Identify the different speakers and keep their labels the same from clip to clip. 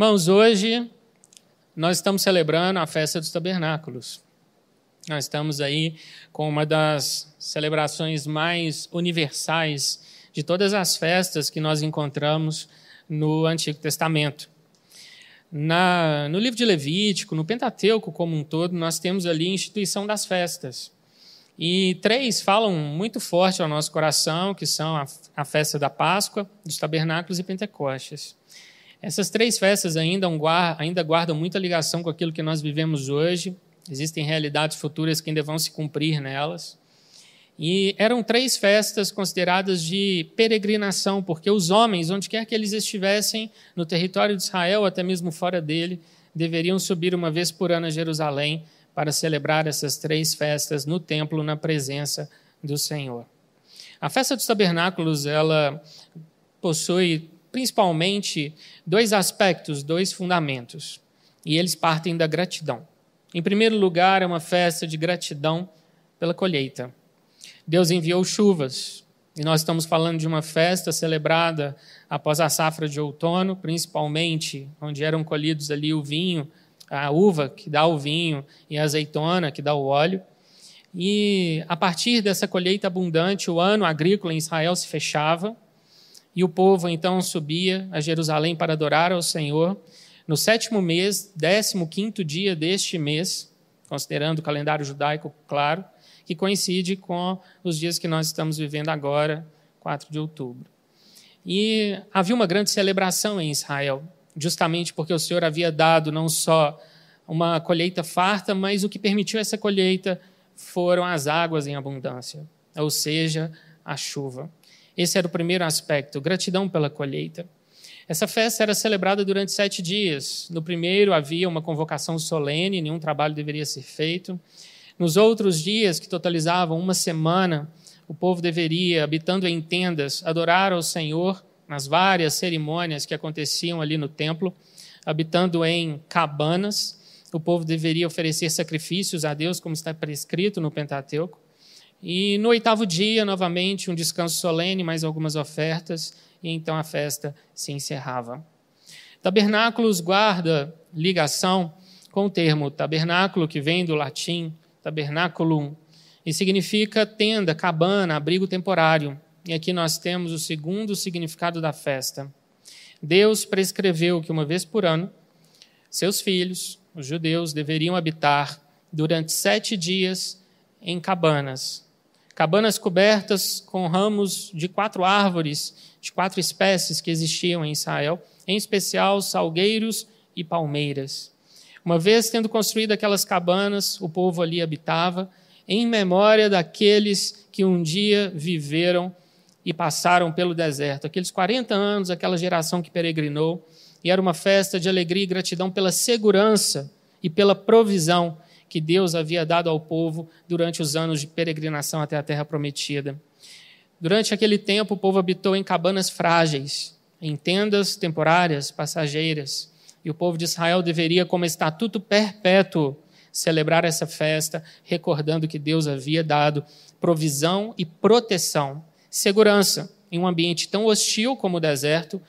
Speaker 1: Irmãos, hoje nós estamos celebrando a festa dos tabernáculos. Nós estamos aí com uma das celebrações mais universais de todas as festas que nós encontramos no Antigo Testamento. Na, no livro de Levítico, no Pentateuco como um todo, nós temos ali a instituição das festas. E três falam muito forte ao nosso coração, que são a, a festa da Páscoa, dos tabernáculos e Pentecostes. Essas três festas ainda, ainda guardam muita ligação com aquilo que nós vivemos hoje. Existem realidades futuras que ainda vão se cumprir nelas. E eram três festas consideradas de peregrinação, porque os homens, onde quer que eles estivessem, no território de Israel, até mesmo fora dele, deveriam subir uma vez por ano a Jerusalém para celebrar essas três festas no templo, na presença do Senhor. A festa dos tabernáculos, ela possui principalmente dois aspectos, dois fundamentos, e eles partem da gratidão. Em primeiro lugar, é uma festa de gratidão pela colheita. Deus enviou chuvas, e nós estamos falando de uma festa celebrada após a safra de outono, principalmente onde eram colhidos ali o vinho, a uva que dá o vinho e a azeitona que dá o óleo. E a partir dessa colheita abundante, o ano agrícola em Israel se fechava e o povo então subia a Jerusalém para adorar ao Senhor. No sétimo mês, décimo quinto dia deste mês, considerando o calendário judaico, claro, que coincide com os dias que nós estamos vivendo agora, 4 de outubro. E havia uma grande celebração em Israel, justamente porque o Senhor havia dado não só uma colheita farta, mas o que permitiu essa colheita foram as águas em abundância, ou seja, a chuva. Esse era o primeiro aspecto, gratidão pela colheita. Essa festa era celebrada durante sete dias. No primeiro havia uma convocação solene, nenhum trabalho deveria ser feito. Nos outros dias, que totalizavam uma semana, o povo deveria, habitando em tendas, adorar ao Senhor nas várias cerimônias que aconteciam ali no templo, habitando em cabanas. O povo deveria oferecer sacrifícios a Deus, como está prescrito no Pentateuco. E no oitavo dia, novamente, um descanso solene, mais algumas ofertas, e então a festa se encerrava. Tabernáculos guarda ligação com o termo tabernáculo, que vem do latim tabernáculum, e significa tenda, cabana, abrigo temporário. E aqui nós temos o segundo significado da festa. Deus prescreveu que uma vez por ano, seus filhos, os judeus, deveriam habitar durante sete dias em cabanas, cabanas cobertas com ramos de quatro árvores, de quatro espécies que existiam em Israel, em especial salgueiros e palmeiras. Uma vez tendo construído aquelas cabanas, o povo ali habitava, em memória daqueles que um dia viveram e passaram pelo deserto, aqueles 40 anos, aquela geração que peregrinou, e era uma festa de alegria e gratidão pela segurança e pela provisão que Deus havia dado ao povo durante os anos de peregrinação até a terra prometida. Durante aquele tempo, o povo habitou em cabanas frágeis, em tendas temporárias, passageiras, e o povo de Israel deveria, como estatuto perpétuo, celebrar essa festa, recordando que Deus havia dado provisão e proteção, segurança em um ambiente tão hostil como o deserto.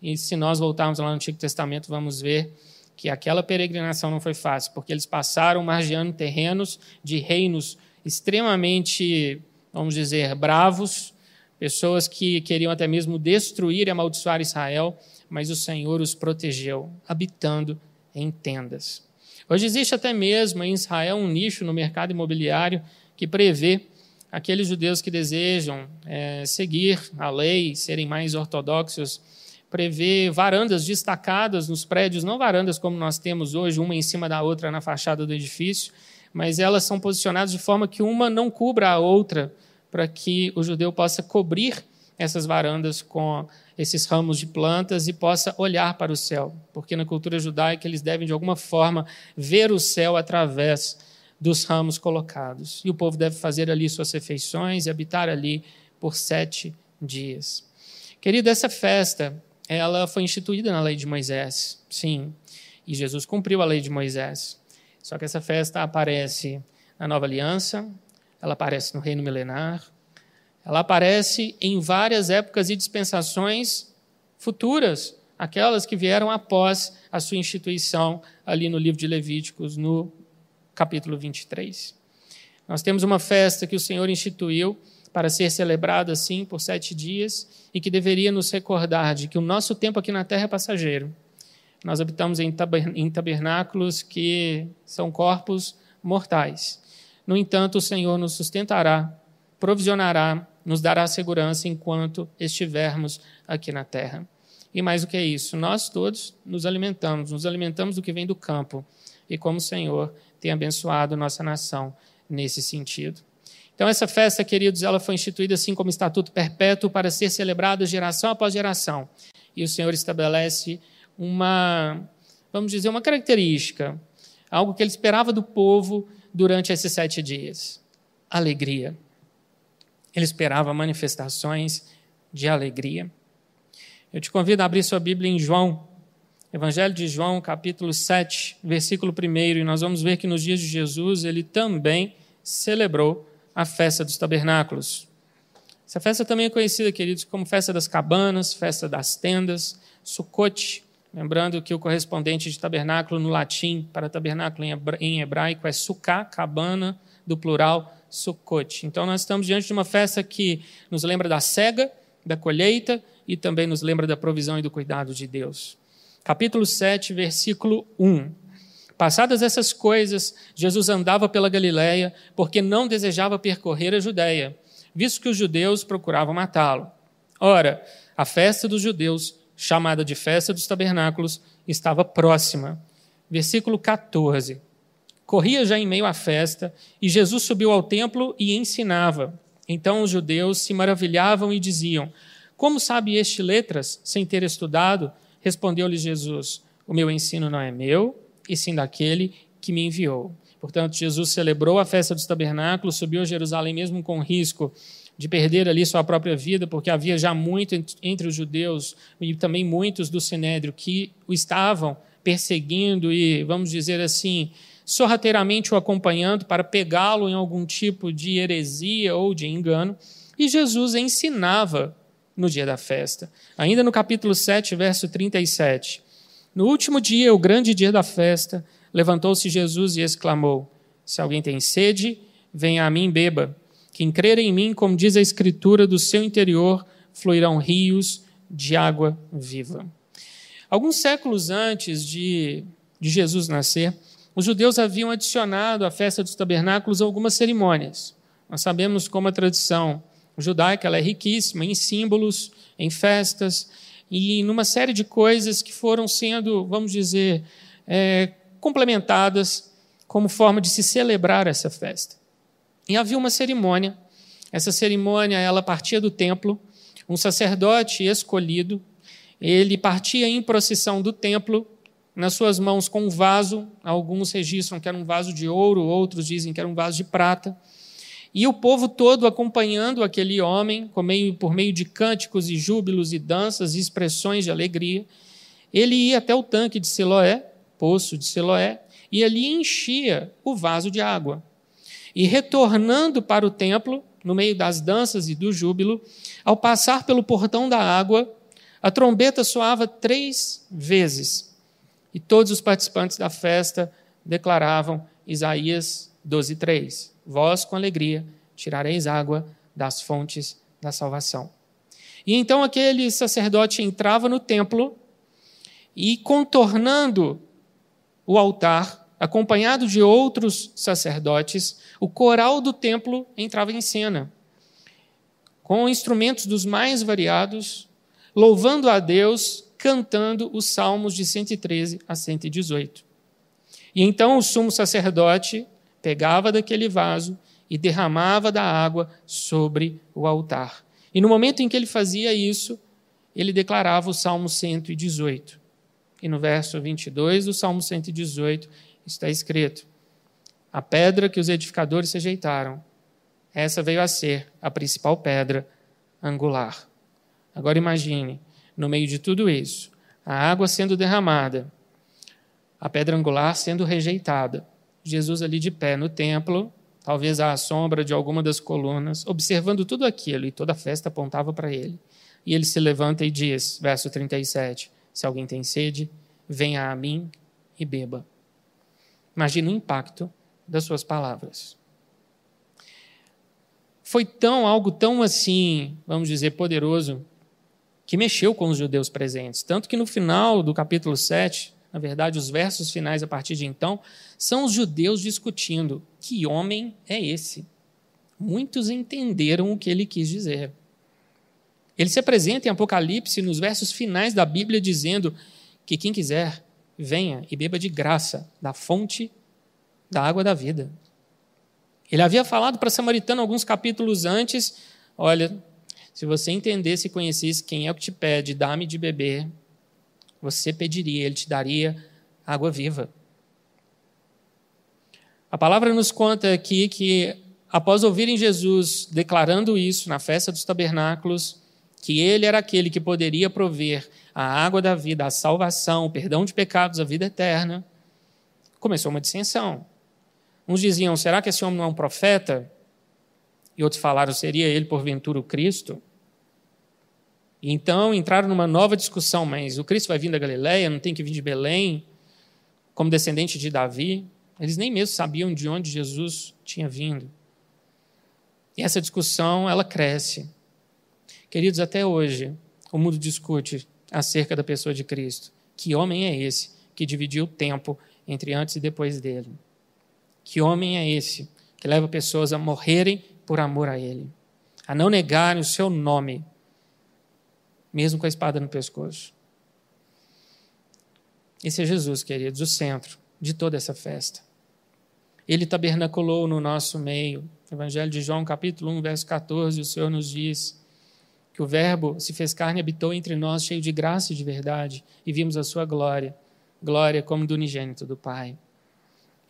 Speaker 1: E se nós voltarmos lá no Antigo Testamento, vamos ver que aquela peregrinação não foi fácil, porque eles passaram margeando terrenos de reinos extremamente, vamos dizer, bravos, pessoas que queriam até mesmo destruir e amaldiçoar Israel, mas o Senhor os protegeu, habitando em tendas. Hoje existe até mesmo em Israel um nicho no mercado imobiliário que prevê aqueles judeus que desejam é, seguir a lei, serem mais ortodoxos prevê varandas destacadas nos prédios, não varandas como nós temos hoje, uma em cima da outra na fachada do edifício, mas elas são posicionadas de forma que uma não cubra a outra, para que o judeu possa cobrir essas varandas com esses ramos de plantas e possa olhar para o céu, porque na cultura judaica eles devem de alguma forma ver o céu através dos ramos colocados. E o povo deve fazer ali suas refeições e habitar ali por sete dias. Querido, essa festa ela foi instituída na lei de Moisés, sim. E Jesus cumpriu a lei de Moisés. Só que essa festa aparece na nova aliança, ela aparece no reino milenar, ela aparece em várias épocas e dispensações futuras aquelas que vieram após a sua instituição ali no livro de Levíticos, no capítulo 23. Nós temos uma festa que o Senhor instituiu para ser celebrada assim por sete dias e que deveria nos recordar de que o nosso tempo aqui na terra é passageiro. Nós habitamos em tabernáculos que são corpos mortais. No entanto, o Senhor nos sustentará, provisionará, nos dará segurança enquanto estivermos aqui na terra. E mais do que isso, nós todos nos alimentamos, nos alimentamos do que vem do campo. E como o Senhor tem abençoado nossa nação nesse sentido. Então, essa festa, queridos, ela foi instituída assim como estatuto perpétuo para ser celebrada geração após geração. E o Senhor estabelece uma, vamos dizer, uma característica, algo que ele esperava do povo durante esses sete dias: alegria. Ele esperava manifestações de alegria. Eu te convido a abrir sua Bíblia em João, Evangelho de João, capítulo 7, versículo 1, e nós vamos ver que nos dias de Jesus ele também celebrou a festa dos tabernáculos. Essa festa também é conhecida, queridos, como festa das cabanas, festa das tendas, Sukkot, lembrando que o correspondente de tabernáculo no latim para tabernáculo em hebraico é sukkah, cabana, do plural Sukkot. Então nós estamos diante de uma festa que nos lembra da cega, da colheita e também nos lembra da provisão e do cuidado de Deus capítulo 7, versículo 1. Passadas essas coisas, Jesus andava pela Galiléia, porque não desejava percorrer a Judéia, visto que os judeus procuravam matá-lo. Ora, a festa dos judeus, chamada de festa dos tabernáculos, estava próxima. Versículo 14. Corria já em meio à festa, e Jesus subiu ao templo e ensinava. Então os judeus se maravilhavam e diziam: Como sabe este letras, sem ter estudado? Respondeu-lhe Jesus: O meu ensino não é meu, e sim daquele que me enviou. Portanto, Jesus celebrou a festa dos tabernáculos, subiu a Jerusalém mesmo com risco de perder ali sua própria vida, porque havia já muito entre os judeus e também muitos do sinédrio que o estavam perseguindo e, vamos dizer assim, sorrateiramente o acompanhando para pegá-lo em algum tipo de heresia ou de engano. E Jesus ensinava no dia da festa. Ainda no capítulo 7, verso 37. No último dia, o grande dia da festa, levantou-se Jesus e exclamou: Se alguém tem sede, venha a mim beba. Quem crer em mim, como diz a Escritura, do seu interior fluirão rios de água viva. Alguns séculos antes de, de Jesus nascer, os judeus haviam adicionado à festa dos tabernáculos algumas cerimônias. Nós sabemos como a tradição judaica ela é riquíssima em símbolos, em festas e numa série de coisas que foram sendo, vamos dizer, é, complementadas como forma de se celebrar essa festa. E havia uma cerimônia. Essa cerimônia ela partia do templo. Um sacerdote escolhido, ele partia em procissão do templo nas suas mãos com um vaso. Alguns registram que era um vaso de ouro, outros dizem que era um vaso de prata. E o povo todo acompanhando aquele homem, por meio de cânticos e júbilos e danças e expressões de alegria, ele ia até o tanque de Siloé, poço de Siloé, e ali enchia o vaso de água. E retornando para o templo, no meio das danças e do júbilo, ao passar pelo portão da água, a trombeta soava três vezes. E todos os participantes da festa declaravam Isaías 12, 3 vós com alegria tirareis água das fontes da salvação. E então aquele sacerdote entrava no templo e, contornando o altar, acompanhado de outros sacerdotes, o coral do templo entrava em cena, com instrumentos dos mais variados, louvando a Deus, cantando os salmos de 113 a 118. E então o sumo sacerdote pegava daquele vaso e derramava da água sobre o altar. E no momento em que ele fazia isso, ele declarava o Salmo 118. E no verso 22 do Salmo 118 está escrito: A pedra que os edificadores rejeitaram, essa veio a ser a principal pedra angular. Agora imagine, no meio de tudo isso, a água sendo derramada, a pedra angular sendo rejeitada, Jesus ali de pé no templo, talvez à sombra de alguma das colunas, observando tudo aquilo, e toda a festa apontava para ele. E ele se levanta e diz, verso 37, Se alguém tem sede, venha a mim e beba. Imagina o impacto das suas palavras. Foi tão algo tão assim, vamos dizer, poderoso, que mexeu com os judeus presentes. Tanto que no final do capítulo 7, na verdade, os versos finais a partir de então, são os judeus discutindo: que homem é esse? Muitos entenderam o que ele quis dizer. Ele se apresenta em Apocalipse, nos versos finais da Bíblia, dizendo que quem quiser, venha e beba de graça da fonte da água da vida. Ele havia falado para a samaritana alguns capítulos antes: olha, se você entendesse e conhecesse quem é o que te pede, dá-me de beber, você pediria, ele te daria água viva. A palavra nos conta aqui que, após ouvirem Jesus declarando isso na festa dos tabernáculos, que ele era aquele que poderia prover a água da vida, a salvação, o perdão de pecados, a vida eterna, começou uma dissensão. Uns diziam: será que esse homem não é um profeta? E outros falaram: seria ele porventura o Cristo? Então entraram numa nova discussão: mas o Cristo vai vir da Galileia, não tem que vir de Belém, como descendente de Davi? Eles nem mesmo sabiam de onde Jesus tinha vindo. E essa discussão, ela cresce. Queridos, até hoje, o mundo discute acerca da pessoa de Cristo. Que homem é esse que dividiu o tempo entre antes e depois dele? Que homem é esse que leva pessoas a morrerem por amor a ele, a não negarem o seu nome, mesmo com a espada no pescoço? Esse é Jesus, queridos, o centro de toda essa festa. Ele tabernaculou no nosso meio. Evangelho de João, capítulo 1, verso 14, o Senhor nos diz: que o Verbo se fez carne e habitou entre nós, cheio de graça e de verdade, e vimos a sua glória, glória como do unigênito do Pai.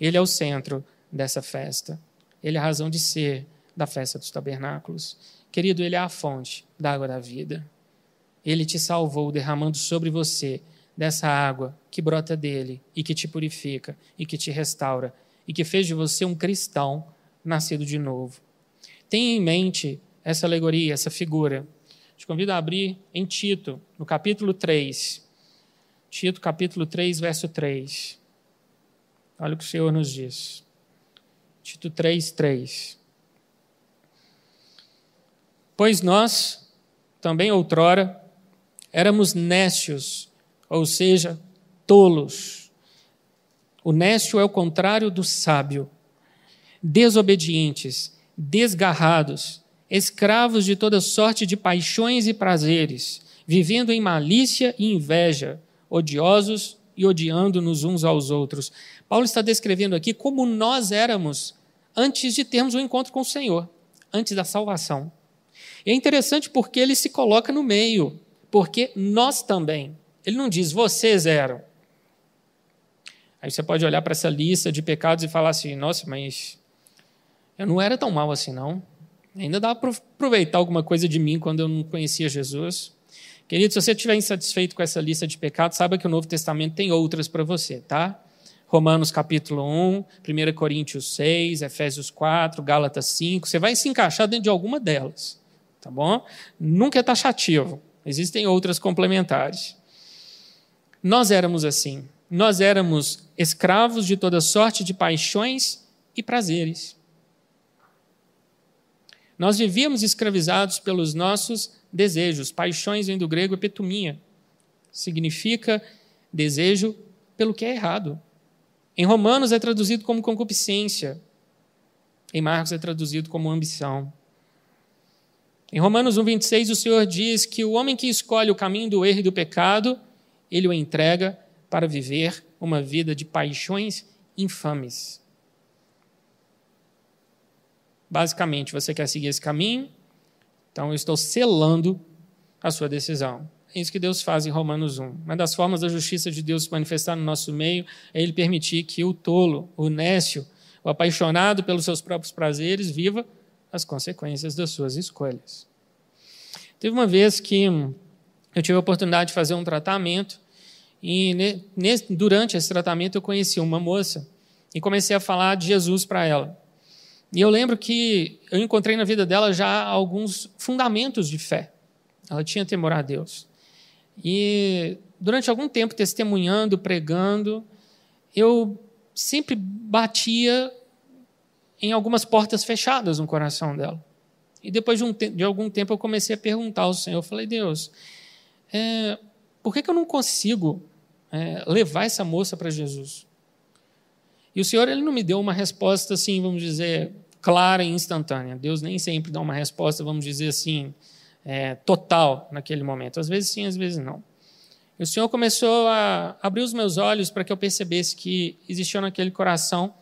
Speaker 1: Ele é o centro dessa festa. Ele é a razão de ser da festa dos tabernáculos. Querido, ele é a fonte da água da vida. Ele te salvou derramando sobre você dessa água que brota dele e que te purifica e que te restaura e que fez de você um cristão nascido de novo. Tenha em mente essa alegoria, essa figura te convido a abrir em Tito, no capítulo 3. Tito, capítulo 3, verso 3. Olha o que o Senhor nos diz. Tito 3, 3. Pois nós, também outrora, éramos nécios, ou seja, tolos. O nécio é o contrário do sábio. Desobedientes, desgarrados, escravos de toda sorte de paixões e prazeres, vivendo em malícia e inveja, odiosos e odiando-nos uns aos outros. Paulo está descrevendo aqui como nós éramos antes de termos um encontro com o Senhor, antes da salvação. E é interessante porque ele se coloca no meio, porque nós também. Ele não diz vocês eram. Aí você pode olhar para essa lista de pecados e falar assim: nossa, mas eu não era tão mal assim, não. Ainda dá para aproveitar alguma coisa de mim quando eu não conhecia Jesus. Querido, se você estiver insatisfeito com essa lista de pecados, saiba que o Novo Testamento tem outras para você, tá? Romanos capítulo 1, 1 Coríntios 6, Efésios 4, Gálatas 5. Você vai se encaixar dentro de alguma delas, tá bom? Nunca é taxativo. Existem outras complementares. Nós éramos assim. Nós éramos escravos de toda sorte de paixões e prazeres. Nós vivíamos escravizados pelos nossos desejos. Paixões vem do grego epetumia. Significa desejo pelo que é errado. Em Romanos é traduzido como concupiscência. Em Marcos é traduzido como ambição. Em Romanos 1,26, o Senhor diz que o homem que escolhe o caminho do erro e do pecado, ele o entrega para viver uma vida de paixões infames. Basicamente, você quer seguir esse caminho? Então, eu estou selando a sua decisão. É isso que Deus faz em Romanos 1. Uma das formas da justiça de Deus se manifestar no nosso meio é Ele permitir que o tolo, o nécio, o apaixonado pelos seus próprios prazeres, viva as consequências das suas escolhas. Teve uma vez que eu tive a oportunidade de fazer um tratamento e durante esse tratamento eu conheci uma moça e comecei a falar de Jesus para ela. E eu lembro que eu encontrei na vida dela já alguns fundamentos de fé. Ela tinha temor a Deus. E durante algum tempo testemunhando, pregando, eu sempre batia em algumas portas fechadas no coração dela. E depois de, um de algum tempo eu comecei a perguntar ao Senhor, eu falei, Deus, é, por que, que eu não consigo é, levar essa moça para Jesus? E o Senhor ele não me deu uma resposta assim, vamos dizer, clara e instantânea. Deus nem sempre dá uma resposta, vamos dizer assim, é, total naquele momento. Às vezes sim, às vezes não. E o Senhor começou a abrir os meus olhos para que eu percebesse que existiam naquele coração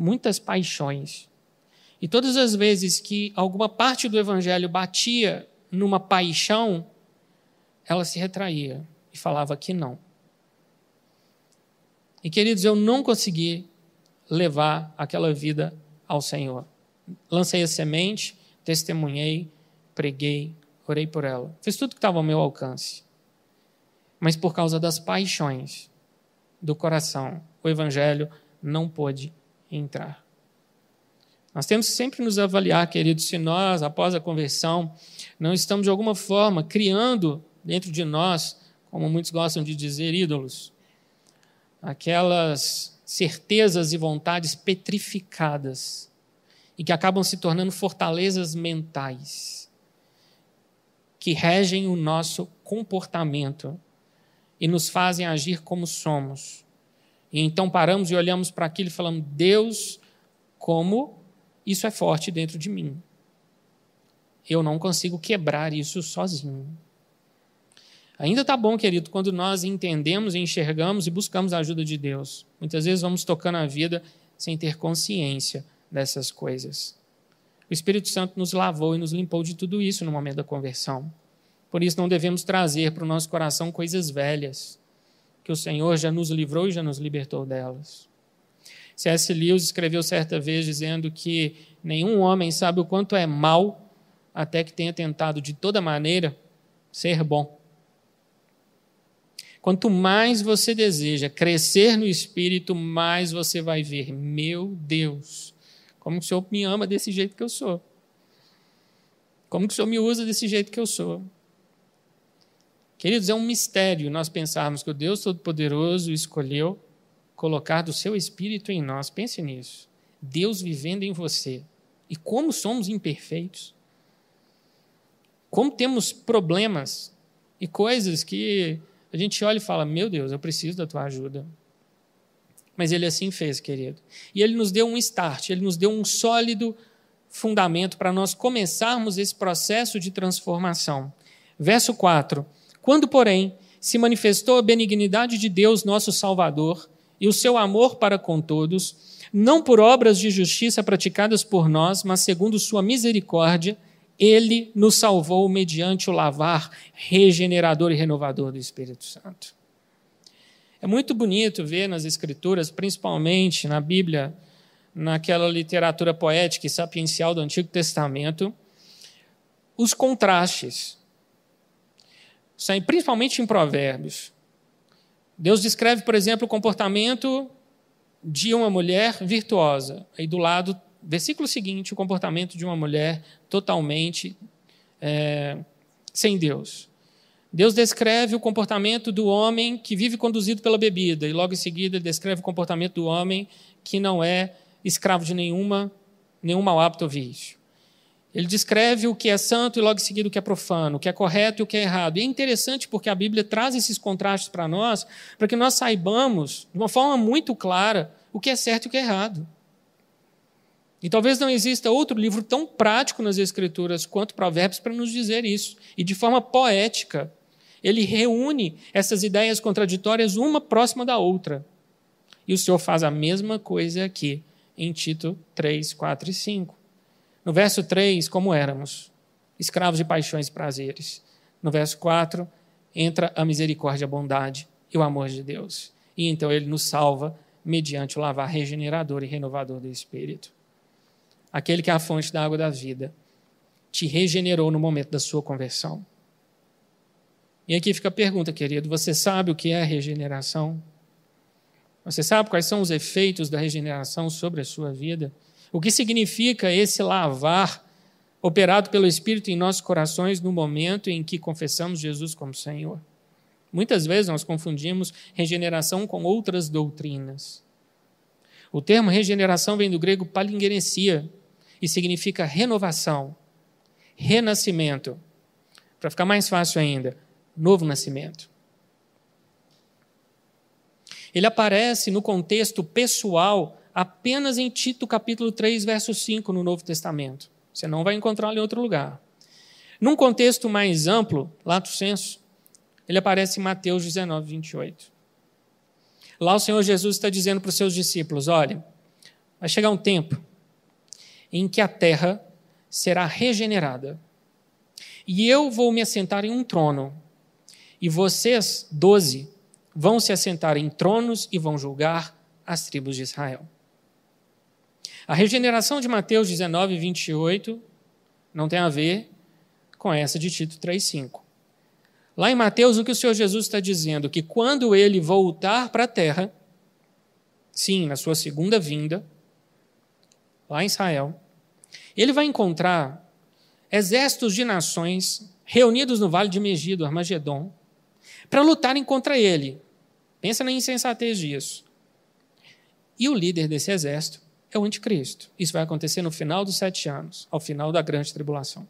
Speaker 1: muitas paixões. E todas as vezes que alguma parte do evangelho batia numa paixão, ela se retraía e falava que não. E queridos, eu não consegui levar aquela vida ao Senhor. Lancei a semente, testemunhei, preguei, orei por ela. Fiz tudo que estava ao meu alcance. Mas por causa das paixões do coração, o Evangelho não pôde entrar. Nós temos que sempre nos avaliar, queridos, se nós, após a conversão, não estamos de alguma forma criando dentro de nós, como muitos gostam de dizer, ídolos, aquelas certezas e vontades petrificadas e que acabam se tornando fortalezas mentais que regem o nosso comportamento e nos fazem agir como somos. E então paramos e olhamos para aquilo e falamos: Deus, como isso é forte dentro de mim. Eu não consigo quebrar isso sozinho. Ainda está bom, querido, quando nós entendemos, enxergamos e buscamos a ajuda de Deus. Muitas vezes vamos tocando a vida sem ter consciência dessas coisas. O Espírito Santo nos lavou e nos limpou de tudo isso no momento da conversão. Por isso, não devemos trazer para o nosso coração coisas velhas, que o Senhor já nos livrou e já nos libertou delas. C.S. Lewis escreveu certa vez dizendo que nenhum homem sabe o quanto é mal até que tenha tentado de toda maneira ser bom. Quanto mais você deseja crescer no espírito, mais você vai ver, meu Deus, como o Senhor me ama desse jeito que eu sou. Como o Senhor me usa desse jeito que eu sou. Queridos, é um mistério nós pensarmos que o Deus Todo-Poderoso escolheu colocar do seu espírito em nós. Pense nisso. Deus vivendo em você. E como somos imperfeitos. Como temos problemas e coisas que a gente olha e fala: Meu Deus, eu preciso da tua ajuda. Mas ele assim fez, querido. E ele nos deu um start, ele nos deu um sólido fundamento para nós começarmos esse processo de transformação. Verso 4: Quando, porém, se manifestou a benignidade de Deus, nosso Salvador, e o seu amor para com todos, não por obras de justiça praticadas por nós, mas segundo sua misericórdia, ele nos salvou mediante o lavar regenerador e renovador do Espírito Santo. É muito bonito ver nas Escrituras, principalmente na Bíblia, naquela literatura poética e sapiencial do Antigo Testamento, os contrastes. Principalmente em Provérbios. Deus descreve, por exemplo, o comportamento de uma mulher virtuosa. Aí do lado, versículo seguinte, o comportamento de uma mulher totalmente é, sem Deus. Deus descreve o comportamento do homem que vive conduzido pela bebida, e logo em seguida descreve o comportamento do homem que não é escravo de nenhuma, nenhum mau hábito ou vício. Ele descreve o que é santo e logo em seguida o que é profano, o que é correto e o que é errado. E é interessante porque a Bíblia traz esses contrastes para nós, para que nós saibamos, de uma forma muito clara, o que é certo e o que é errado. E talvez não exista outro livro tão prático nas Escrituras quanto Provérbios para nos dizer isso. E de forma poética, ele reúne essas ideias contraditórias uma próxima da outra. E o Senhor faz a mesma coisa aqui em Tito 3, 4 e 5. No verso 3, como éramos, escravos de paixões e prazeres. No verso 4, entra a misericórdia, a bondade e o amor de Deus. E então ele nos salva mediante o lavar regenerador e renovador do Espírito. Aquele que é a fonte da água da vida te regenerou no momento da sua conversão. E aqui fica a pergunta, querido: você sabe o que é a regeneração? Você sabe quais são os efeitos da regeneração sobre a sua vida? O que significa esse lavar operado pelo Espírito em nossos corações no momento em que confessamos Jesus como Senhor? Muitas vezes nós confundimos regeneração com outras doutrinas. O termo regeneração vem do grego palingenesia e significa renovação, renascimento. Para ficar mais fácil ainda, novo nascimento. Ele aparece no contexto pessoal apenas em Tito capítulo 3, verso 5 no Novo Testamento. Você não vai encontrá-lo em outro lugar. Num contexto mais amplo, lato senso, ele aparece em Mateus 19, 28. Lá o Senhor Jesus está dizendo para os seus discípulos: olha, vai chegar um tempo em que a terra será regenerada. E eu vou me assentar em um trono. E vocês, doze, vão se assentar em tronos e vão julgar as tribos de Israel. A regeneração de Mateus 19, 28 não tem a ver com essa de Tito 3,5. Lá em Mateus, o que o Senhor Jesus está dizendo? Que quando ele voltar para a terra, sim, na sua segunda vinda, lá em Israel, ele vai encontrar exércitos de nações reunidos no vale de Megido, Armagedon, para lutarem contra ele. Pensa na insensatez disso. E o líder desse exército é o anticristo. Isso vai acontecer no final dos sete anos, ao final da grande tribulação.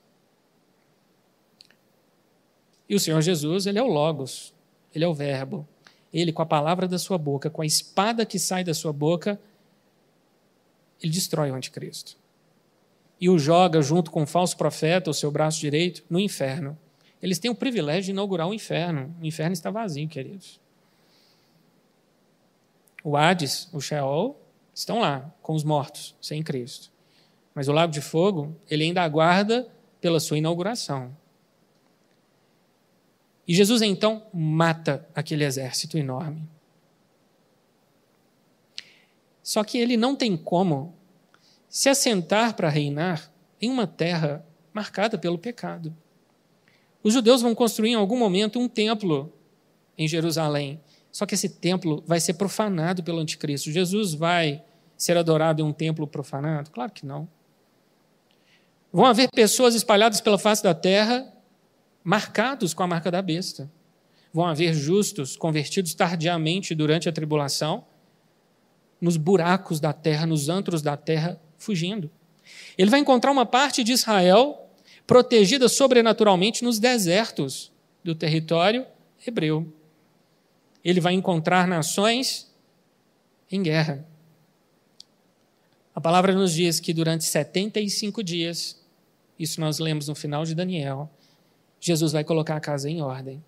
Speaker 1: E o Senhor Jesus, ele é o Logos, ele é o Verbo. Ele, com a palavra da sua boca, com a espada que sai da sua boca, ele destrói o anticristo. E o joga junto com o falso profeta, o seu braço direito, no inferno. Eles têm o privilégio de inaugurar o inferno. O inferno está vazio, queridos. O Hades, o Sheol, estão lá, com os mortos, sem Cristo. Mas o lago de fogo, ele ainda aguarda pela sua inauguração. E Jesus então mata aquele exército enorme. Só que ele não tem como se assentar para reinar em uma terra marcada pelo pecado. Os judeus vão construir em algum momento um templo em Jerusalém. Só que esse templo vai ser profanado pelo anticristo. Jesus vai ser adorado em um templo profanado? Claro que não. Vão haver pessoas espalhadas pela face da terra marcados com a marca da besta. Vão haver justos convertidos tardiamente durante a tribulação, nos buracos da terra, nos antros da terra, fugindo. Ele vai encontrar uma parte de Israel protegida sobrenaturalmente nos desertos do território hebreu. Ele vai encontrar nações em guerra. A palavra nos diz que durante 75 dias, isso nós lemos no final de Daniel, Jesus vai colocar a casa em ordem.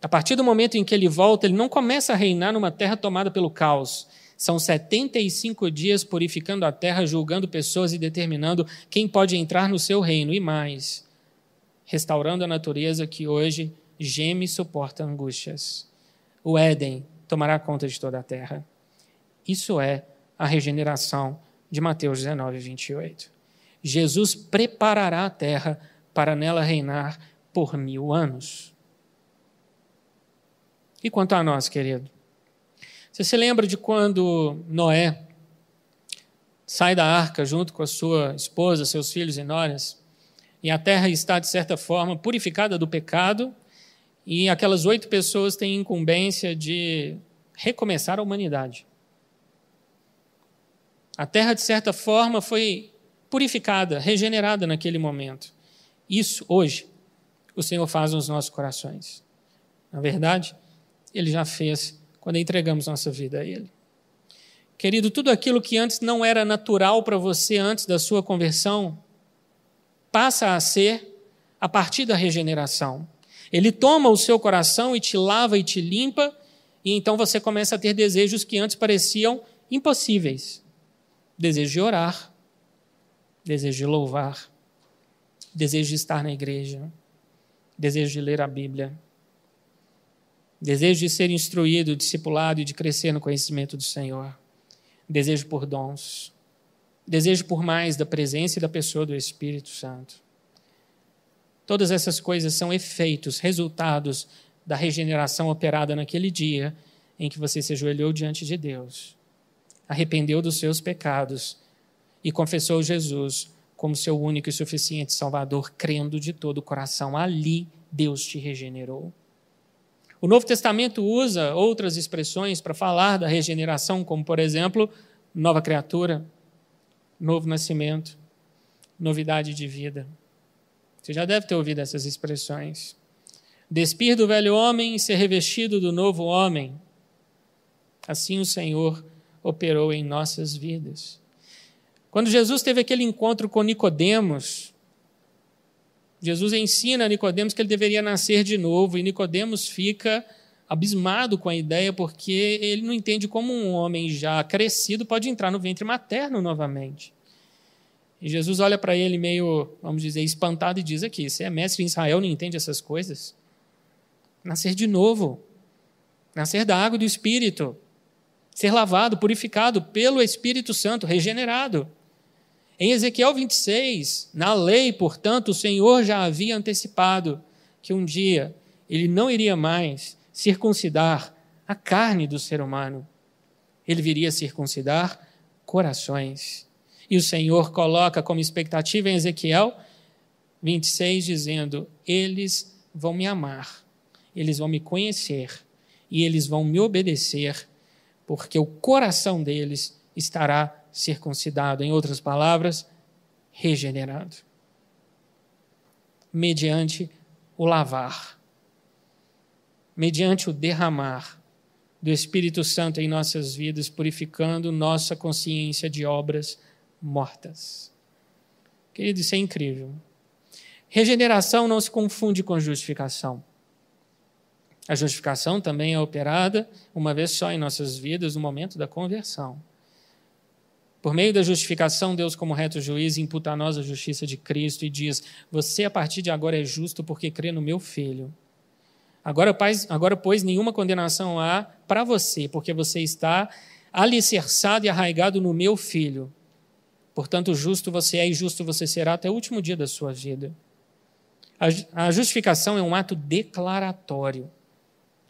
Speaker 1: A partir do momento em que ele volta, ele não começa a reinar numa terra tomada pelo caos. São 75 dias purificando a terra, julgando pessoas e determinando quem pode entrar no seu reino. E mais, restaurando a natureza que hoje geme e suporta angústias. O Éden tomará conta de toda a terra. Isso é a regeneração de Mateus 19, 28. Jesus preparará a terra para nela reinar por mil anos. E quanto a nós, querido? Você se lembra de quando Noé sai da arca junto com a sua esposa, seus filhos e noras, e a terra está, de certa forma, purificada do pecado, e aquelas oito pessoas têm incumbência de recomeçar a humanidade. A terra, de certa forma, foi purificada, regenerada naquele momento. Isso, hoje, o Senhor faz nos nossos corações. Na verdade, Ele já fez quando entregamos nossa vida a Ele. Querido, tudo aquilo que antes não era natural para você antes da sua conversão, passa a ser a partir da regeneração. Ele toma o seu coração e te lava e te limpa, e então você começa a ter desejos que antes pareciam impossíveis. Desejo de orar, desejo de louvar, desejo de estar na igreja, desejo de ler a Bíblia, desejo de ser instruído, discipulado e de crescer no conhecimento do Senhor, desejo por dons, desejo por mais da presença e da pessoa do Espírito Santo. Todas essas coisas são efeitos, resultados da regeneração operada naquele dia em que você se ajoelhou diante de Deus, arrependeu dos seus pecados e confessou Jesus como seu único e suficiente Salvador, crendo de todo o coração. Ali Deus te regenerou. O Novo Testamento usa outras expressões para falar da regeneração, como, por exemplo, nova criatura, novo nascimento, novidade de vida. Você já deve ter ouvido essas expressões. Despir do velho homem e ser revestido do novo homem. Assim o Senhor operou em nossas vidas. Quando Jesus teve aquele encontro com Nicodemos, Jesus ensina a Nicodemos que ele deveria nascer de novo, e Nicodemos fica abismado com a ideia porque ele não entende como um homem já crescido pode entrar no ventre materno novamente. E Jesus olha para ele meio, vamos dizer, espantado e diz aqui: "Você é mestre em Israel, não entende essas coisas? Nascer de novo, nascer da água do Espírito, ser lavado, purificado pelo Espírito Santo, regenerado. Em Ezequiel 26, na lei, portanto, o Senhor já havia antecipado que um dia ele não iria mais circuncidar a carne do ser humano. Ele viria circuncidar corações. E o Senhor coloca como expectativa em Ezequiel 26, dizendo: Eles vão me amar, eles vão me conhecer e eles vão me obedecer, porque o coração deles estará circuncidado, em outras palavras, regenerado. Mediante o lavar, mediante o derramar do Espírito Santo em nossas vidas, purificando nossa consciência de obras mortas. Querido, isso é incrível. Regeneração não se confunde com justificação. A justificação também é operada uma vez só em nossas vidas, no momento da conversão. Por meio da justificação, Deus, como reto juiz, imputa a nós a justiça de Cristo e diz: Você, a partir de agora, é justo porque crê no meu filho. Agora, agora pois, nenhuma condenação há para você, porque você está alicerçado e arraigado no meu filho. Portanto, justo você é e justo você será até o último dia da sua vida. A justificação é um ato declaratório,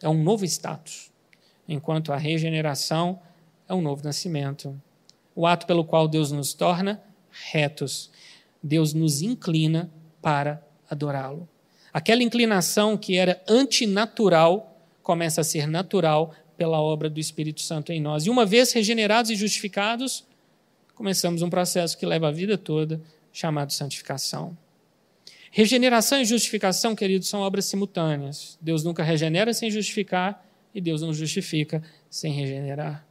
Speaker 1: é um novo status, enquanto a regeneração é um novo nascimento o ato pelo qual Deus nos torna retos. Deus nos inclina para adorá-lo. Aquela inclinação que era antinatural começa a ser natural pela obra do Espírito Santo em nós. E uma vez regenerados e justificados, começamos um processo que leva a vida toda, chamado santificação. Regeneração e justificação, queridos, são obras simultâneas. Deus nunca regenera sem justificar e Deus não justifica sem regenerar.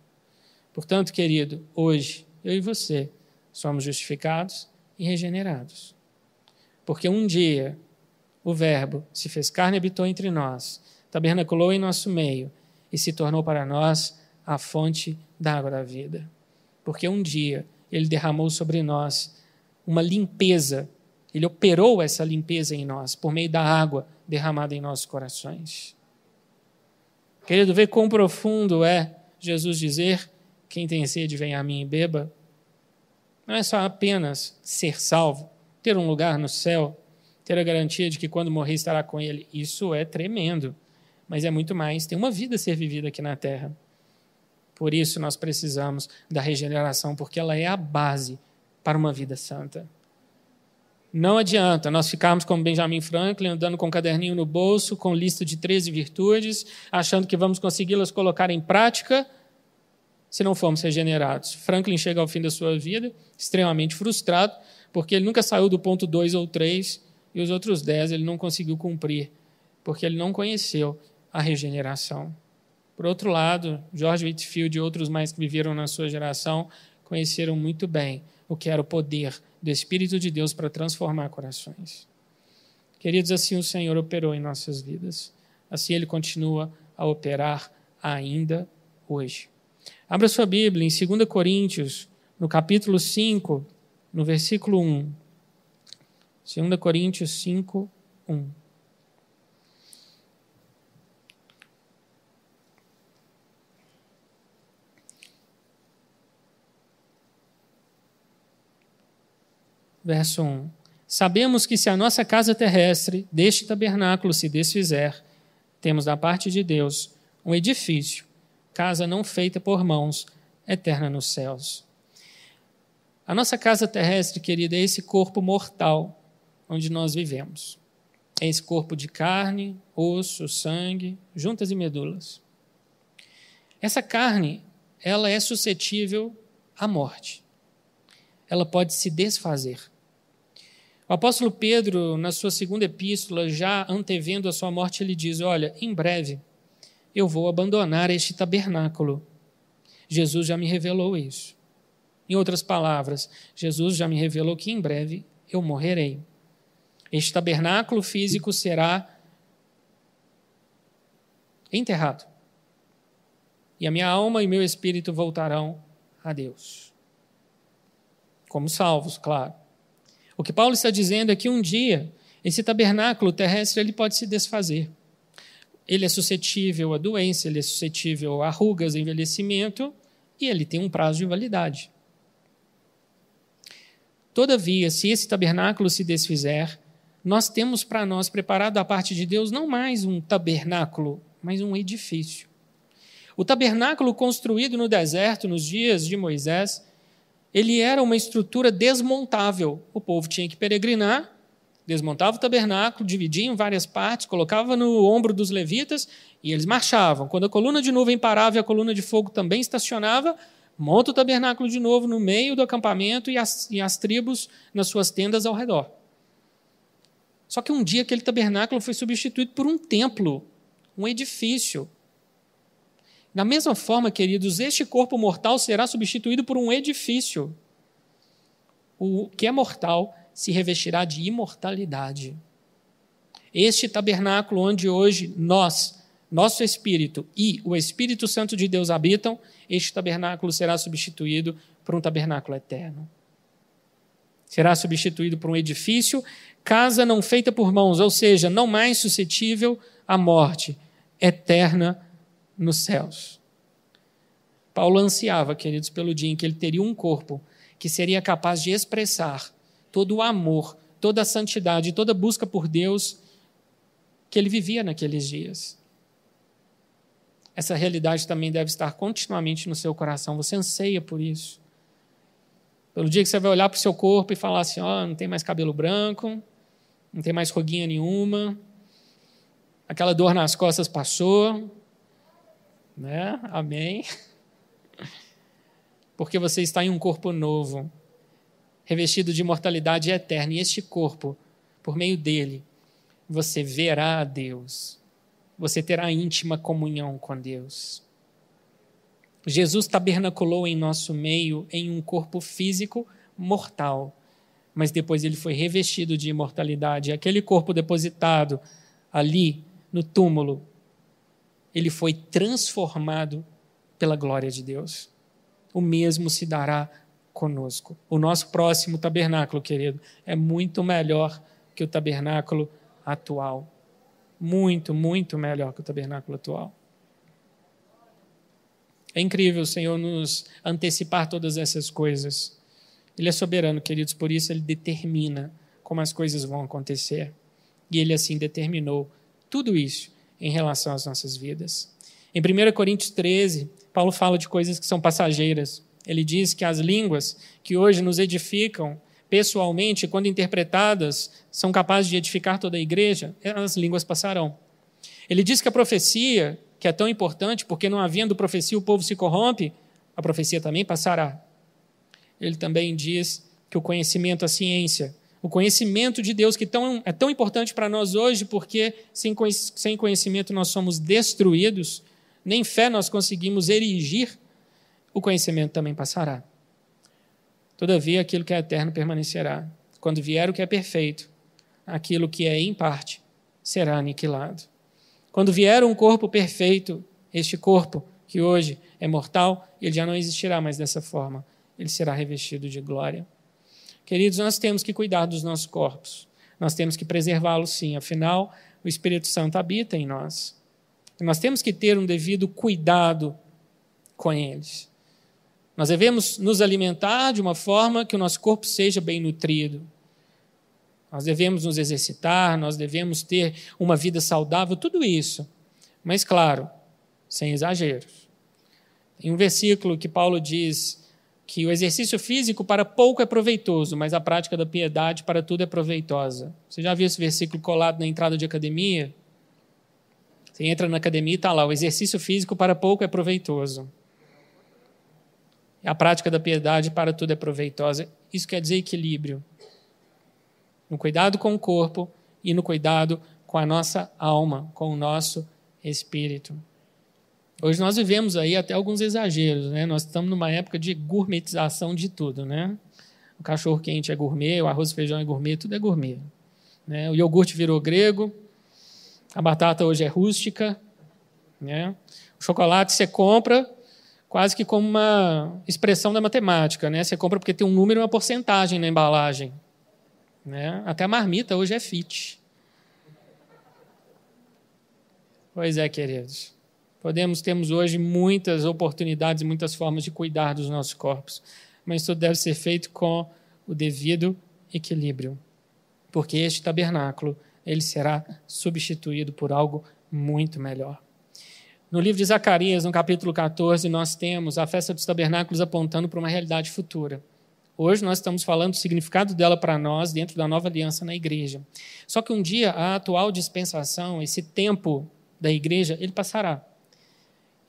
Speaker 1: Portanto, querido, hoje, eu e você somos justificados e regenerados. Porque um dia o Verbo se fez carne e habitou entre nós, tabernaculou em nosso meio e se tornou para nós a fonte da água da vida. Porque um dia ele derramou sobre nós uma limpeza, ele operou essa limpeza em nós por meio da água derramada em nossos corações. Querido, ver quão profundo é Jesus dizer quem tem sede, vem a mim e beba. Não é só apenas ser salvo, ter um lugar no céu, ter a garantia de que quando morrer estará com Ele. Isso é tremendo, mas é muito mais. Tem uma vida a ser vivida aqui na terra. Por isso nós precisamos da regeneração, porque ela é a base para uma vida santa. Não adianta nós ficarmos como Benjamin Franklin, andando com um caderninho no bolso, com lista de 13 virtudes, achando que vamos consegui-las colocar em prática se não formos regenerados. Franklin chega ao fim da sua vida extremamente frustrado, porque ele nunca saiu do ponto 2 ou 3 e os outros 10 ele não conseguiu cumprir, porque ele não conheceu a regeneração. Por outro lado, George Whitfield e outros mais que viveram na sua geração conheceram muito bem o que era o poder do Espírito de Deus para transformar corações. Queridos, assim o Senhor operou em nossas vidas. Assim ele continua a operar ainda hoje. Abra sua Bíblia em 2 Coríntios, no capítulo 5, no versículo 1. 2 Coríntios 5, 1. Verso 1. Sabemos que se a nossa casa terrestre deste tabernáculo se desfizer, temos da parte de Deus um edifício casa não feita por mãos, eterna nos céus. A nossa casa terrestre, querida, é esse corpo mortal onde nós vivemos. É esse corpo de carne, osso, sangue, juntas e medulas. Essa carne, ela é suscetível à morte. Ela pode se desfazer. O apóstolo Pedro, na sua segunda epístola, já antevendo a sua morte, ele diz: Olha, em breve eu vou abandonar este tabernáculo. Jesus já me revelou isso. Em outras palavras, Jesus já me revelou que em breve eu morrerei. Este tabernáculo físico será enterrado. E a minha alma e meu espírito voltarão a Deus. Como salvos, claro. O que Paulo está dizendo é que um dia esse tabernáculo terrestre ele pode se desfazer. Ele é suscetível à doença, ele é suscetível a rugas, envelhecimento, e ele tem um prazo de validade. Todavia, se esse tabernáculo se desfizer, nós temos para nós preparado da parte de Deus não mais um tabernáculo, mas um edifício. O tabernáculo construído no deserto nos dias de Moisés, ele era uma estrutura desmontável. O povo tinha que peregrinar, desmontava o tabernáculo, dividia em várias partes, colocava no ombro dos levitas e eles marchavam. Quando a coluna de nuvem parava e a coluna de fogo também estacionava, monta o tabernáculo de novo no meio do acampamento e as, e as tribos nas suas tendas ao redor. Só que um dia aquele tabernáculo foi substituído por um templo, um edifício. Da mesma forma, queridos, este corpo mortal será substituído por um edifício. O que é mortal se revestirá de imortalidade. Este tabernáculo onde hoje nós, nosso espírito e o Espírito Santo de Deus habitam, este tabernáculo será substituído por um tabernáculo eterno. Será substituído por um edifício, casa não feita por mãos, ou seja, não mais suscetível à morte, eterna nos céus. Paulo ansiava, queridos, pelo dia em que ele teria um corpo que seria capaz de expressar todo o amor, toda a santidade, toda a busca por Deus que ele vivia naqueles dias essa realidade também deve estar continuamente no seu coração. Você anseia por isso. Pelo dia que você vai olhar para o seu corpo e falar assim: ó, oh, não tem mais cabelo branco, não tem mais ruguinha nenhuma, aquela dor nas costas passou, né? Amém. Porque você está em um corpo novo, revestido de imortalidade eterna, e este corpo, por meio dele, você verá a Deus você terá íntima comunhão com Deus. Jesus tabernaculou em nosso meio em um corpo físico mortal, mas depois ele foi revestido de imortalidade. Aquele corpo depositado ali no túmulo, ele foi transformado pela glória de Deus. O mesmo se dará conosco. O nosso próximo tabernáculo, querido, é muito melhor que o tabernáculo atual muito, muito melhor que o tabernáculo atual. É incrível o Senhor nos antecipar todas essas coisas. Ele é soberano, queridos, por isso ele determina como as coisas vão acontecer. E ele assim determinou tudo isso em relação às nossas vidas. Em 1 Coríntios 13, Paulo fala de coisas que são passageiras. Ele diz que as línguas que hoje nos edificam pessoalmente, quando interpretadas, são capazes de edificar toda a igreja, as línguas passarão. Ele diz que a profecia, que é tão importante, porque não havendo profecia o povo se corrompe, a profecia também passará. Ele também diz que o conhecimento, a ciência, o conhecimento de Deus, que tão, é tão importante para nós hoje, porque sem, sem conhecimento nós somos destruídos, nem fé nós conseguimos erigir, o conhecimento também passará. Todavia, aquilo que é eterno permanecerá. Quando vier o que é perfeito, aquilo que é em parte será aniquilado. Quando vier um corpo perfeito, este corpo que hoje é mortal, ele já não existirá mais dessa forma. Ele será revestido de glória. Queridos, nós temos que cuidar dos nossos corpos. Nós temos que preservá-los sim, afinal, o Espírito Santo habita em nós. Nós temos que ter um devido cuidado com eles. Nós devemos nos alimentar de uma forma que o nosso corpo seja bem nutrido. Nós devemos nos exercitar, nós devemos ter uma vida saudável, tudo isso. Mas, claro, sem exageros. Tem um versículo que Paulo diz que o exercício físico para pouco é proveitoso, mas a prática da piedade para tudo é proveitosa. Você já viu esse versículo colado na entrada de academia? Você entra na academia e está lá: o exercício físico para pouco é proveitoso. A prática da piedade para tudo é proveitosa. Isso quer dizer equilíbrio. No cuidado com o corpo e no cuidado com a nossa alma, com o nosso espírito. Hoje nós vivemos aí até alguns exageros, né? Nós estamos numa época de gourmetização de tudo, né? O cachorro quente é gourmet, o arroz e feijão é gourmet, tudo é gourmet. Né? O iogurte virou grego, a batata hoje é rústica, né? O chocolate você compra quase que como uma expressão da matemática, né? Você compra porque tem um número e uma porcentagem na embalagem, né? Até a marmita hoje é fit. Pois é, queridos. Podemos, temos hoje muitas oportunidades muitas formas de cuidar dos nossos corpos, mas tudo deve ser feito com o devido equilíbrio, porque este tabernáculo ele será substituído por algo muito melhor. No livro de Zacarias, no capítulo 14, nós temos a festa dos tabernáculos apontando para uma realidade futura. Hoje nós estamos falando do significado dela para nós dentro da nova aliança na igreja. Só que um dia a atual dispensação, esse tempo da igreja, ele passará.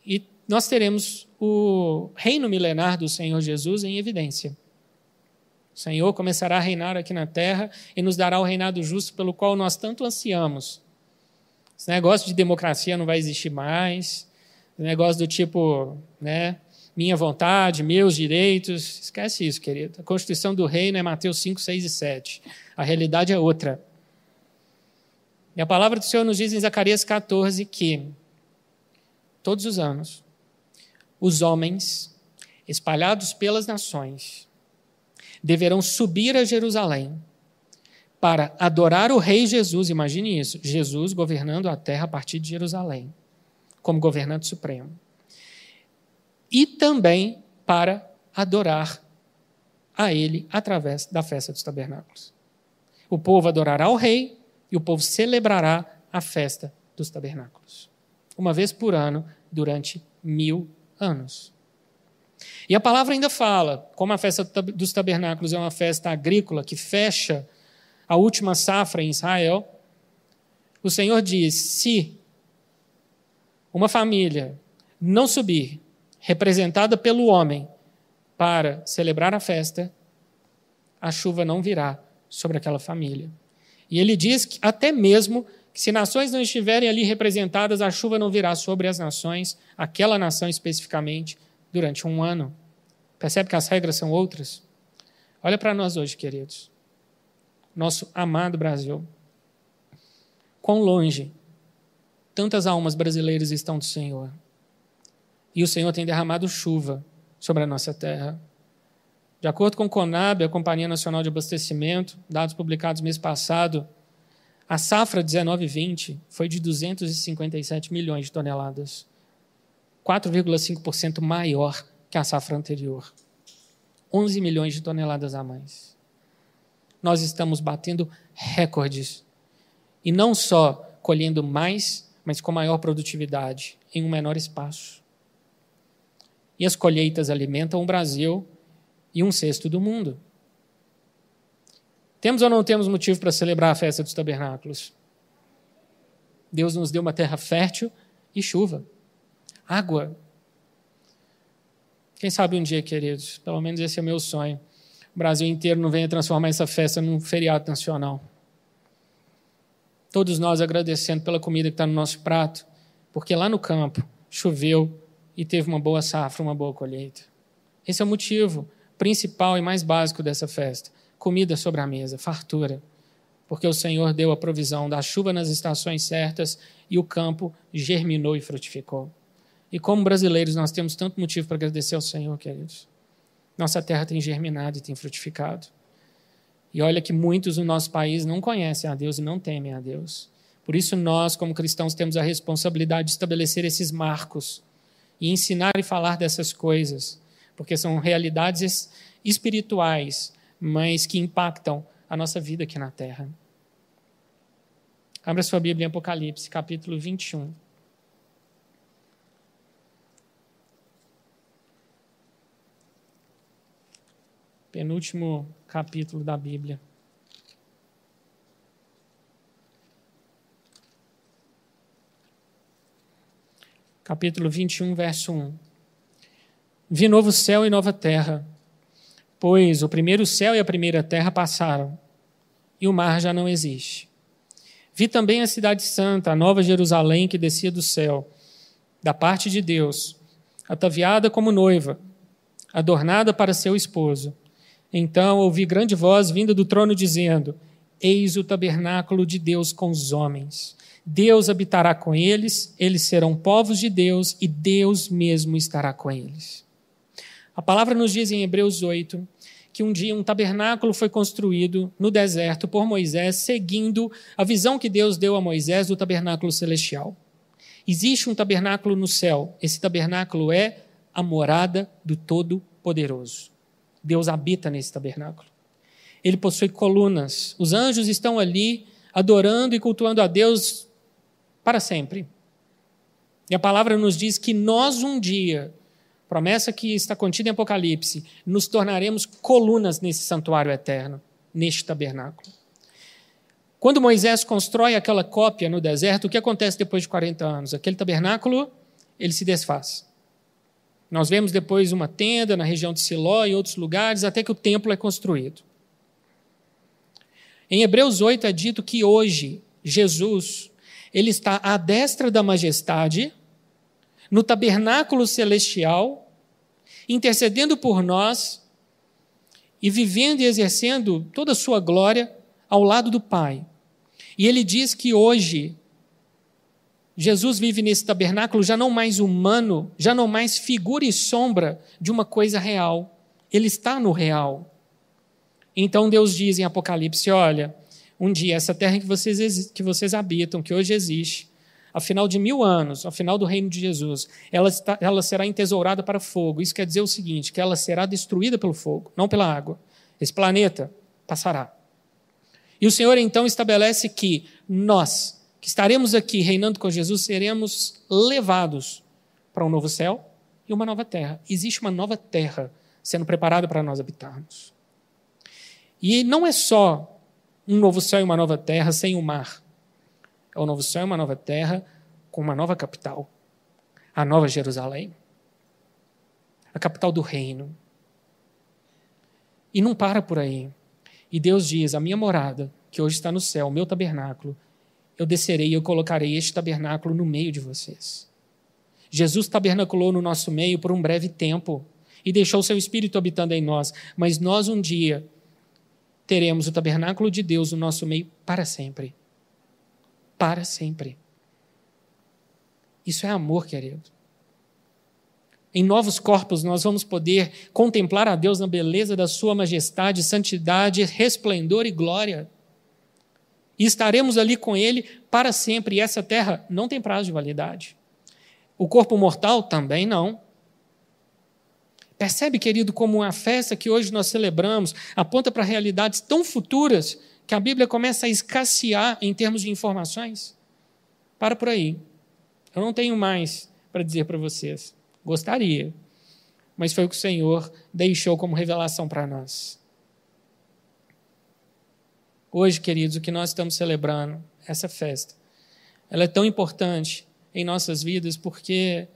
Speaker 1: E nós teremos o reino milenar do Senhor Jesus em evidência. O Senhor começará a reinar aqui na terra e nos dará o reinado justo pelo qual nós tanto ansiamos. Esse negócio de democracia não vai existir mais. Negócio do tipo, né, minha vontade, meus direitos. Esquece isso, querido. A Constituição do Reino é Mateus 5, 6 e 7. A realidade é outra. E a palavra do Senhor nos diz em Zacarias 14 que todos os anos, os homens, espalhados pelas nações, deverão subir a Jerusalém para adorar o Rei Jesus. Imagine isso: Jesus governando a terra a partir de Jerusalém, como governante supremo. E também para adorar a Ele através da festa dos tabernáculos. O povo adorará o Rei e o povo celebrará a festa dos tabernáculos uma vez por ano, durante mil anos. E a palavra ainda fala, como a festa dos tabernáculos é uma festa agrícola que fecha a última safra em Israel, o Senhor diz: se uma família não subir, representada pelo homem, para celebrar a festa, a chuva não virá sobre aquela família. E ele diz que até mesmo que se nações não estiverem ali representadas, a chuva não virá sobre as nações, aquela nação especificamente, durante um ano. Percebe que as regras são outras? Olha para nós hoje, queridos. Nosso amado Brasil. Quão longe tantas almas brasileiras estão do Senhor. E o Senhor tem derramado chuva sobre a nossa terra. De acordo com o CONAB, a Companhia Nacional de Abastecimento, dados publicados mês passado, a safra 19-20 foi de 257 milhões de toneladas, 4,5% maior que a safra anterior. 11 milhões de toneladas a mais. Nós estamos batendo recordes. E não só colhendo mais, mas com maior produtividade, em um menor espaço. E as colheitas alimentam o Brasil e um sexto do mundo. Temos ou não temos motivo para celebrar a festa dos tabernáculos? Deus nos deu uma terra fértil e chuva, água. Quem sabe um dia, queridos, pelo menos esse é o meu sonho, o Brasil inteiro não venha transformar essa festa num feriado nacional. Todos nós agradecendo pela comida que está no nosso prato, porque lá no campo choveu e teve uma boa safra, uma boa colheita. Esse é o motivo principal e mais básico dessa festa comida sobre a mesa, fartura, porque o Senhor deu a provisão da chuva nas estações certas e o campo germinou e frutificou. E como brasileiros, nós temos tanto motivo para agradecer ao Senhor, queridos. Nossa terra tem germinado e tem frutificado. E olha que muitos no nosso país não conhecem a Deus e não temem a Deus. Por isso, nós, como cristãos, temos a responsabilidade de estabelecer esses marcos e ensinar e falar dessas coisas, porque são realidades espirituais mas que impactam a nossa vida aqui na terra. Abra sua Bíblia em Apocalipse, capítulo 21. penúltimo capítulo da Bíblia. Capítulo 21, verso 1. Vi novo céu e nova terra, pois o primeiro céu e a primeira terra passaram, e o mar já não existe. Vi também a cidade santa, a nova Jerusalém que descia do céu, da parte de Deus, ataviada como noiva, adornada para seu esposo. Então ouvi grande voz vinda do trono dizendo: Eis o tabernáculo de Deus com os homens. Deus habitará com eles, eles serão povos de Deus e Deus mesmo estará com eles. A palavra nos diz em Hebreus 8 que um dia um tabernáculo foi construído no deserto por Moisés, seguindo a visão que Deus deu a Moisés do tabernáculo celestial. Existe um tabernáculo no céu. Esse tabernáculo é a morada do Todo-Poderoso. Deus habita nesse tabernáculo. Ele possui colunas. Os anjos estão ali adorando e cultuando a Deus para sempre. E a palavra nos diz que nós um dia promessa que está contida em Apocalipse, nos tornaremos colunas nesse santuário eterno, neste tabernáculo. Quando Moisés constrói aquela cópia no deserto, o que acontece depois de 40 anos? Aquele tabernáculo, ele se desfaz. Nós vemos depois uma tenda na região de Siló e outros lugares, até que o templo é construído. Em Hebreus 8 é dito que hoje Jesus, ele está à destra da majestade, no tabernáculo celestial, intercedendo por nós e vivendo e exercendo toda a sua glória ao lado do Pai. E ele diz que hoje Jesus vive nesse tabernáculo já não mais humano, já não mais figura e sombra de uma coisa real. Ele está no real. Então Deus diz em Apocalipse: olha, um dia essa terra que vocês, que vocês habitam, que hoje existe, ao final de mil anos, ao final do reino de Jesus, ela, está, ela será entesourada para fogo. Isso quer dizer o seguinte: que ela será destruída pelo fogo, não pela água. Esse planeta passará. E o Senhor então estabelece que nós, que estaremos aqui reinando com Jesus, seremos levados para um novo céu e uma nova terra. Existe uma nova terra sendo preparada para nós habitarmos. E não é só um novo céu e uma nova terra sem o mar. É o novo céu e uma nova terra com uma nova capital, a nova Jerusalém, a capital do reino. E não para por aí. E Deus diz: A minha morada, que hoje está no céu, o meu tabernáculo, eu descerei e eu colocarei este tabernáculo no meio de vocês. Jesus tabernaculou no nosso meio por um breve tempo e deixou seu espírito habitando em nós, mas nós um dia teremos o tabernáculo de Deus no nosso meio para sempre para sempre. Isso é amor, querido. Em novos corpos, nós vamos poder contemplar a Deus na beleza da Sua majestade, santidade, resplendor e glória. E estaremos ali com Ele para sempre. E essa terra não tem prazo de validade. O corpo mortal também não. Percebe, querido, como a festa que hoje nós celebramos aponta para realidades tão futuras que a Bíblia começa a escassear em termos de informações? Para por aí. Eu não tenho mais para dizer para vocês. Gostaria, mas foi o que o Senhor deixou como revelação para nós. Hoje, queridos, o que nós estamos celebrando, essa festa, ela é tão importante em nossas vidas porque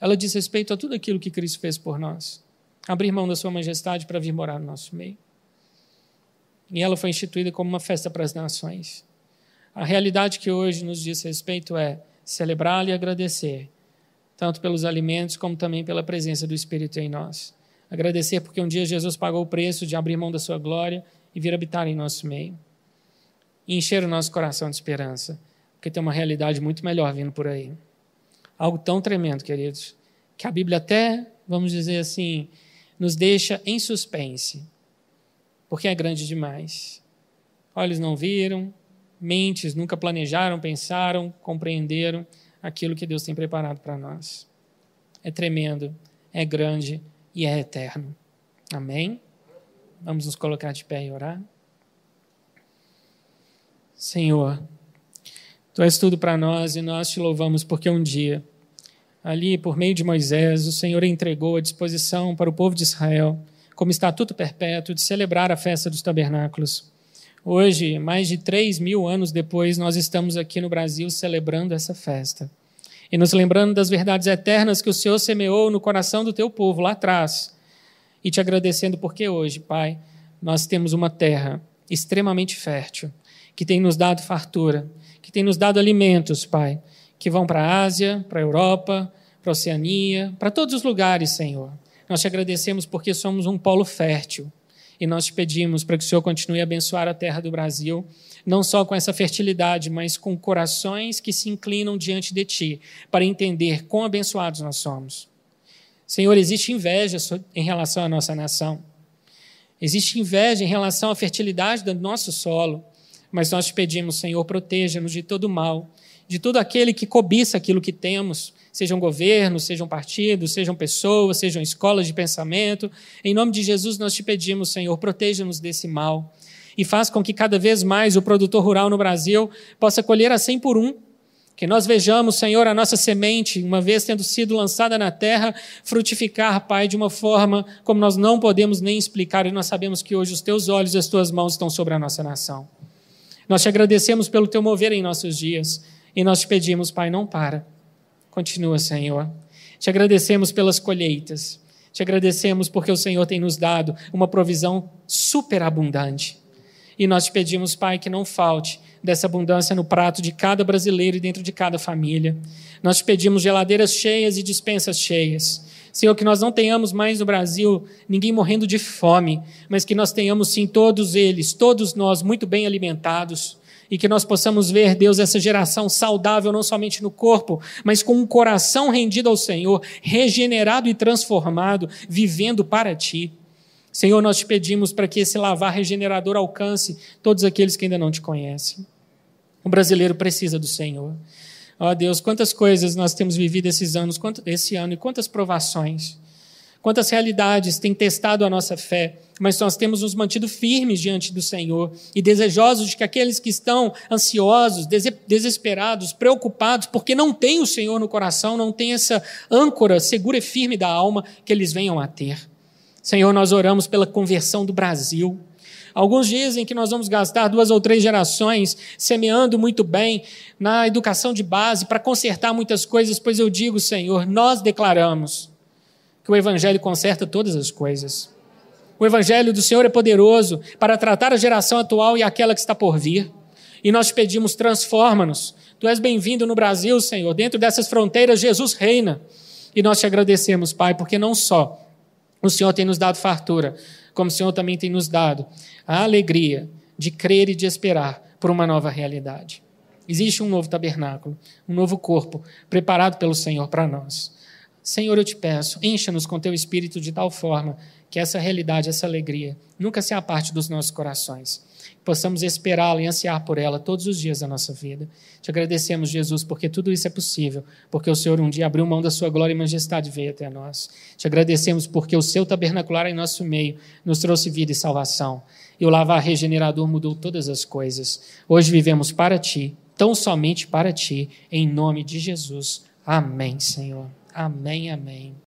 Speaker 1: ela diz respeito a tudo aquilo que Cristo fez por nós. Abrir mão da Sua majestade para vir morar no nosso meio. E ela foi instituída como uma festa para as nações. A realidade que hoje nos diz respeito é celebrá-la e agradecer, tanto pelos alimentos como também pela presença do Espírito em nós. Agradecer porque um dia Jesus pagou o preço de abrir mão da sua glória e vir habitar em nosso meio. E encher o nosso coração de esperança, porque tem uma realidade muito melhor vindo por aí. Algo tão tremendo, queridos, que a Bíblia até, vamos dizer assim, nos deixa em suspense porque é grande demais. Olhos não viram, mentes nunca planejaram, pensaram, compreenderam aquilo que Deus tem preparado para nós. É tremendo, é grande e é eterno. Amém? Vamos nos colocar de pé e orar. Senhor, Tu és tudo para nós e nós te louvamos porque um dia, ali por meio de Moisés, o Senhor entregou a disposição para o povo de Israel como estatuto perpétuo de celebrar a festa dos tabernáculos. Hoje, mais de três mil anos depois, nós estamos aqui no Brasil celebrando essa festa e nos lembrando das verdades eternas que o Senhor semeou no coração do teu povo lá atrás e te agradecendo porque hoje, Pai, nós temos uma terra extremamente fértil que tem nos dado fartura, que tem nos dado alimentos, Pai, que vão para a Ásia, para a Europa, para a Oceania, para todos os lugares, Senhor. Nós te agradecemos porque somos um polo fértil e nós te pedimos para que o Senhor continue a abençoar a terra do Brasil, não só com essa fertilidade, mas com corações que se inclinam diante de Ti, para entender quão abençoados nós somos. Senhor, existe inveja em relação à nossa nação. Existe inveja em relação à fertilidade do nosso solo. Mas nós te pedimos, Senhor, proteja-nos de todo mal, de todo aquele que cobiça aquilo que temos, sejam governos, sejam partidos, sejam pessoas, sejam escolas de pensamento. Em nome de Jesus, nós te pedimos, Senhor, proteja-nos desse mal e faz com que cada vez mais o produtor rural no Brasil possa colher a 100 por um. Que nós vejamos, Senhor, a nossa semente, uma vez tendo sido lançada na terra, frutificar, Pai, de uma forma como nós não podemos nem explicar, e nós sabemos que hoje os teus olhos e as tuas mãos estão sobre a nossa nação. Nós te agradecemos pelo teu mover em nossos dias, e nós te pedimos, Pai, não para Continua, Senhor. Te agradecemos pelas colheitas. Te agradecemos porque o Senhor tem nos dado uma provisão superabundante. E nós te pedimos, Pai, que não falte dessa abundância no prato de cada brasileiro e dentro de cada família. Nós te pedimos geladeiras cheias e dispensas cheias. Senhor, que nós não tenhamos mais no Brasil ninguém morrendo de fome, mas que nós tenhamos sim todos eles, todos nós muito bem alimentados, e que nós possamos ver, Deus, essa geração saudável, não somente no corpo, mas com um coração rendido ao Senhor, regenerado e transformado, vivendo para Ti. Senhor, nós te pedimos para que esse lavar regenerador alcance todos aqueles que ainda não te conhecem. O brasileiro precisa do Senhor. Ó oh, Deus, quantas coisas nós temos vivido esses anos, esse ano, e quantas provações quantas realidades têm testado a nossa fé, mas nós temos nos mantido firmes diante do Senhor e desejosos de que aqueles que estão ansiosos, desesperados, preocupados, porque não têm o Senhor no coração, não têm essa âncora segura e firme da alma, que eles venham a ter. Senhor, nós oramos pela conversão do Brasil. Alguns dizem que nós vamos gastar duas ou três gerações semeando muito bem na educação de base para consertar muitas coisas, pois eu digo, Senhor, nós declaramos que o Evangelho conserta todas as coisas. O Evangelho do Senhor é poderoso para tratar a geração atual e aquela que está por vir. E nós pedimos, transforma-nos. Tu és bem-vindo no Brasil, Senhor. Dentro dessas fronteiras, Jesus reina. E nós te agradecemos, Pai, porque não só o Senhor tem nos dado fartura, como o Senhor também tem nos dado a alegria de crer e de esperar por uma nova realidade. Existe um novo tabernáculo, um novo corpo preparado pelo Senhor para nós. Senhor, eu te peço, encha-nos com teu espírito de tal forma que essa realidade, essa alegria, nunca se aparte dos nossos corações. Possamos esperá-la e ansiar por ela todos os dias da nossa vida. Te agradecemos, Jesus, porque tudo isso é possível, porque o Senhor um dia abriu mão da sua glória e majestade e veio até nós. Te agradecemos porque o seu tabernacular em nosso meio nos trouxe vida e salvação. E o lavar regenerador mudou todas as coisas. Hoje vivemos para ti, tão somente para ti, em nome de Jesus. Amém, Senhor. Amém, amém.